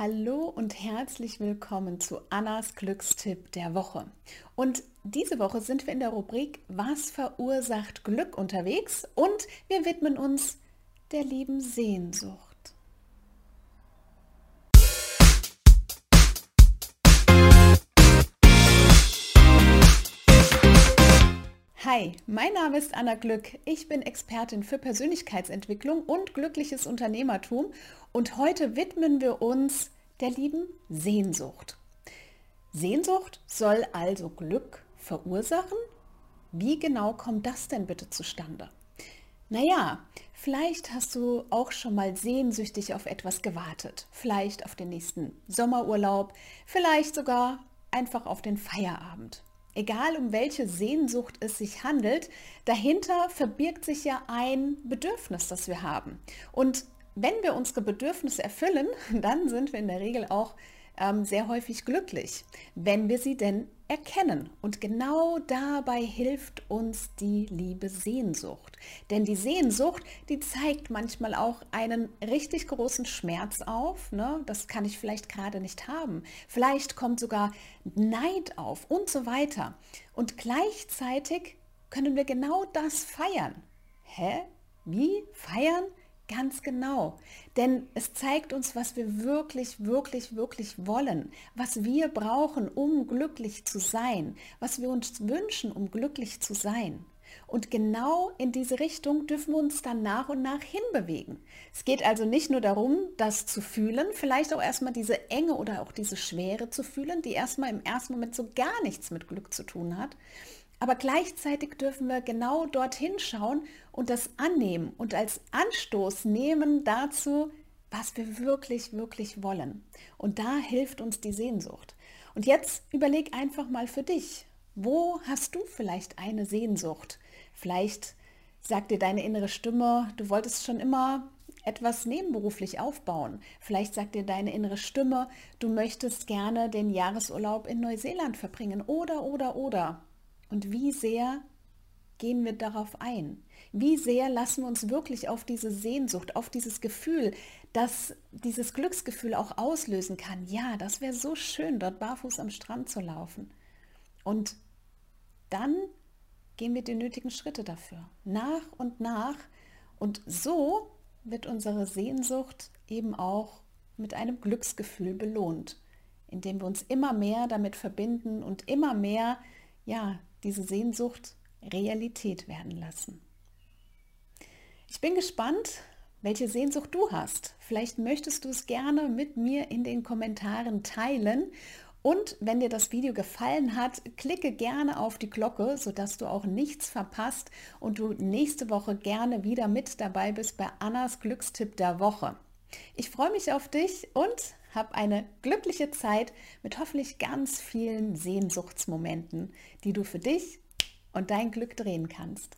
Hallo und herzlich willkommen zu Annas Glückstipp der Woche. Und diese Woche sind wir in der Rubrik Was verursacht Glück unterwegs und wir widmen uns der lieben Sehnsucht. Hi, mein Name ist Anna Glück. Ich bin Expertin für Persönlichkeitsentwicklung und glückliches Unternehmertum und heute widmen wir uns der lieben Sehnsucht. Sehnsucht soll also Glück verursachen? Wie genau kommt das denn bitte zustande? Naja, vielleicht hast du auch schon mal sehnsüchtig auf etwas gewartet. Vielleicht auf den nächsten Sommerurlaub, vielleicht sogar einfach auf den Feierabend egal um welche Sehnsucht es sich handelt, dahinter verbirgt sich ja ein Bedürfnis, das wir haben. Und wenn wir unsere Bedürfnisse erfüllen, dann sind wir in der Regel auch ähm, sehr häufig glücklich, wenn wir sie denn erkennen. Und genau dabei hilft uns die liebe Sehnsucht. Denn die Sehnsucht, die zeigt manchmal auch einen richtig großen Schmerz auf. Ne? Das kann ich vielleicht gerade nicht haben. Vielleicht kommt sogar Neid auf und so weiter. Und gleichzeitig können wir genau das feiern. Hä? Wie? Feiern? Ganz genau. Denn es zeigt uns, was wir wirklich, wirklich, wirklich wollen, was wir brauchen, um glücklich zu sein, was wir uns wünschen, um glücklich zu sein. Und genau in diese Richtung dürfen wir uns dann nach und nach hinbewegen. Es geht also nicht nur darum, das zu fühlen, vielleicht auch erstmal diese Enge oder auch diese Schwere zu fühlen, die erstmal im ersten Moment so gar nichts mit Glück zu tun hat, aber gleichzeitig dürfen wir genau dorthin schauen und das annehmen und als Anstoß nehmen dazu, was wir wirklich, wirklich wollen. Und da hilft uns die Sehnsucht. Und jetzt überleg einfach mal für dich, wo hast du vielleicht eine Sehnsucht? Vielleicht sagt dir deine innere Stimme, du wolltest schon immer etwas nebenberuflich aufbauen. Vielleicht sagt dir deine innere Stimme, du möchtest gerne den Jahresurlaub in Neuseeland verbringen oder, oder, oder. Und wie sehr gehen wir darauf ein? Wie sehr lassen wir uns wirklich auf diese Sehnsucht, auf dieses Gefühl, dass dieses Glücksgefühl auch auslösen kann? Ja, das wäre so schön, dort barfuß am Strand zu laufen. Und dann gehen wir die nötigen Schritte dafür, nach und nach. Und so wird unsere Sehnsucht eben auch mit einem Glücksgefühl belohnt, indem wir uns immer mehr damit verbinden und immer mehr ja, diese Sehnsucht Realität werden lassen. Ich bin gespannt, welche Sehnsucht du hast. Vielleicht möchtest du es gerne mit mir in den Kommentaren teilen. Und wenn dir das Video gefallen hat, klicke gerne auf die Glocke, sodass du auch nichts verpasst und du nächste Woche gerne wieder mit dabei bist bei Annas Glückstipp der Woche. Ich freue mich auf dich und hab eine glückliche Zeit mit hoffentlich ganz vielen Sehnsuchtsmomenten, die du für dich und dein Glück drehen kannst.